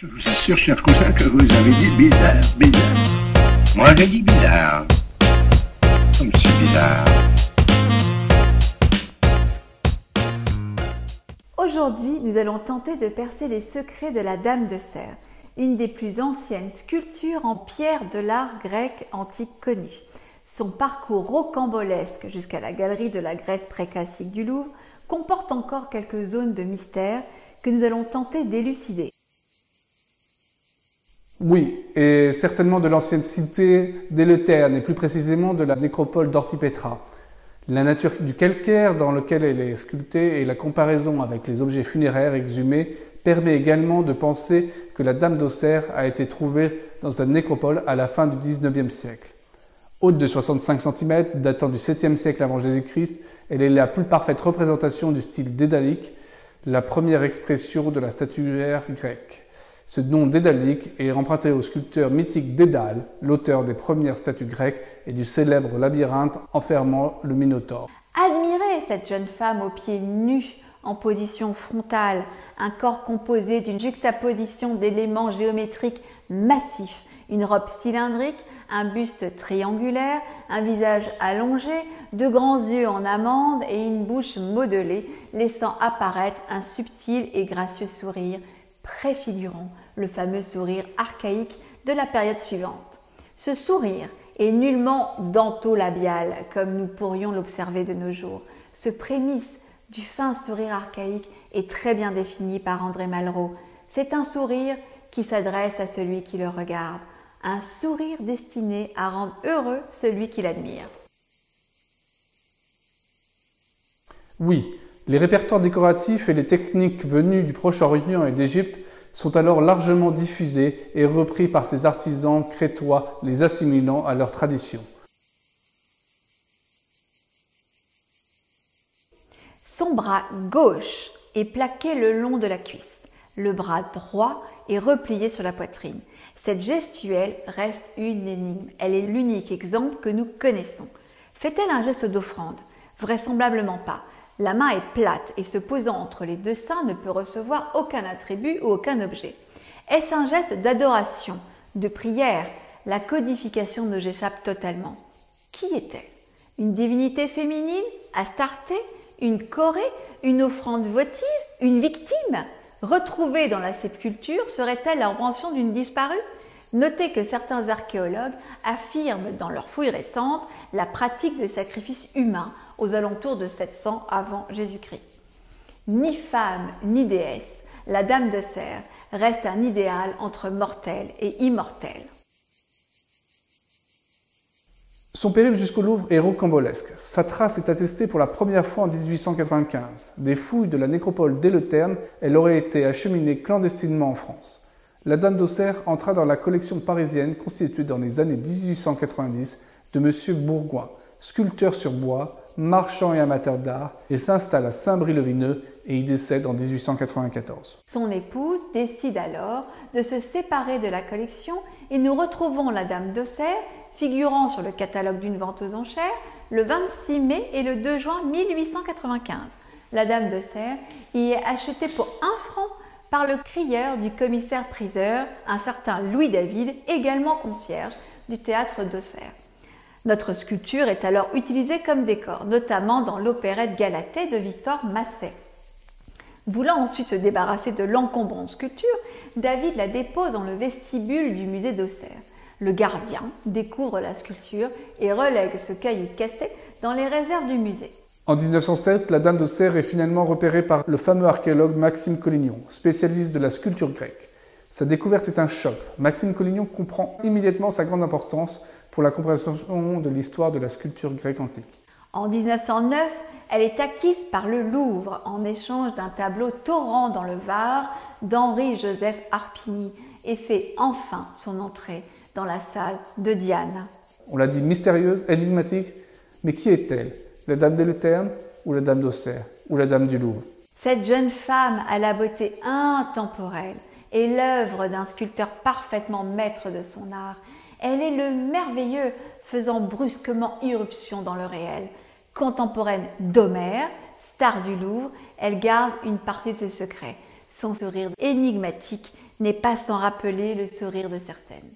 Je vous assure, cher cousin, que vous avez dit bizarre, bizarre. Moi, j'ai dit bizarre. Comme c'est bizarre. Aujourd'hui, nous allons tenter de percer les secrets de la Dame de Serre, une des plus anciennes sculptures en pierre de l'art grec antique connu. Son parcours rocambolesque jusqu'à la galerie de la Grèce préclassique du Louvre comporte encore quelques zones de mystère que nous allons tenter d'élucider. Oui, et certainement de l'ancienne cité d'Éléterne, et plus précisément de la nécropole d'Ortipetra. La nature du calcaire dans lequel elle est sculptée et la comparaison avec les objets funéraires exhumés permet également de penser que la Dame d'Auxerre a été trouvée dans une nécropole à la fin du XIXe siècle. Haute de 65 cm, datant du 7e siècle avant Jésus-Christ, elle est la plus parfaite représentation du style dédalique, la première expression de la statuaire grecque. Ce nom dédalique est emprunté au sculpteur mythique Dédale, l'auteur des premières statues grecques et du célèbre labyrinthe enfermant le Minotaure. Admirez cette jeune femme aux pieds nus, en position frontale, un corps composé d'une juxtaposition d'éléments géométriques massifs, une robe cylindrique, un buste triangulaire, un visage allongé, de grands yeux en amande et une bouche modelée, laissant apparaître un subtil et gracieux sourire préfigurant le fameux sourire archaïque de la période suivante. Ce sourire est nullement dentolabial comme nous pourrions l'observer de nos jours. Ce prémisse du fin sourire archaïque est très bien défini par André Malraux. C'est un sourire qui s'adresse à celui qui le regarde, un sourire destiné à rendre heureux celui qui l'admire. Oui, les répertoires décoratifs et les techniques venues du Proche-Orient et d'Égypte sont alors largement diffusés et repris par ces artisans crétois, les assimilant à leur tradition. Son bras gauche est plaqué le long de la cuisse. Le bras droit est replié sur la poitrine. Cette gestuelle reste une énigme. Elle est l'unique exemple que nous connaissons. Fait-elle un geste d'offrande? Vraisemblablement pas. La main est plate et se posant entre les deux seins ne peut recevoir aucun attribut ou aucun objet. Est-ce un geste d'adoration, de prière? La codification nous échappe totalement. Qui est-elle? Une divinité féminine? Astarté? Une Corée? Une offrande votive? Une victime? Retrouvée dans la sépulture serait-elle l'invention d'une disparue? Notez que certains archéologues affirment dans leurs fouilles récentes la pratique de sacrifices humains aux alentours de 700 avant Jésus-Christ. Ni femme ni déesse, la Dame de Serre reste un idéal entre mortel et immortel. Son périple jusqu'au Louvre est rocambolesque. Sa trace est attestée pour la première fois en 1895. Des fouilles de la nécropole d'Életerne, elle aurait été acheminée clandestinement en France. La Dame d'Auxerre entra dans la collection parisienne constituée dans les années 1890 de M. Bourgoin, sculpteur sur bois, marchand et amateur d'art, il s'installe à Saint-Brie-le-Vineux et y décède en 1894. Son épouse décide alors de se séparer de la collection et nous retrouvons la Dame d'Auxerre figurant sur le catalogue d'une vente aux enchères le 26 mai et le 2 juin 1895. La Dame d'Auxerre y est achetée pour un franc par le crieur du commissaire-priseur, un certain Louis David, également concierge du théâtre d'Auxerre. Notre sculpture est alors utilisée comme décor, notamment dans l'opérette Galatée de Victor Masset. Voulant ensuite se débarrasser de l'encombrante sculpture, David la dépose dans le vestibule du musée d'Auxerre. Le gardien découvre la sculpture et relègue ce caillou cassé dans les réserves du musée. En 1907, la Dame d'Auxerre est finalement repérée par le fameux archéologue Maxime Collignon, spécialiste de la sculpture grecque. Sa découverte est un choc. Maxime Collignon comprend immédiatement sa grande importance pour la compréhension de l'histoire de la sculpture grecque antique. En 1909, elle est acquise par le Louvre en échange d'un tableau Torrent dans le Var d'Henri-Joseph Harpigny et fait enfin son entrée dans la salle de Diane. On l'a dit mystérieuse, énigmatique, mais qui est-elle? La Dame de l'Éterne ou la Dame d'Auxerre ou la Dame du Louvre? Cette jeune femme à la beauté intemporelle est l'œuvre d'un sculpteur parfaitement maître de son art elle est le merveilleux faisant brusquement irruption dans le réel. Contemporaine d'Homère, star du Louvre, elle garde une partie de ses secrets. Son sourire énigmatique n'est pas sans rappeler le sourire de certaines.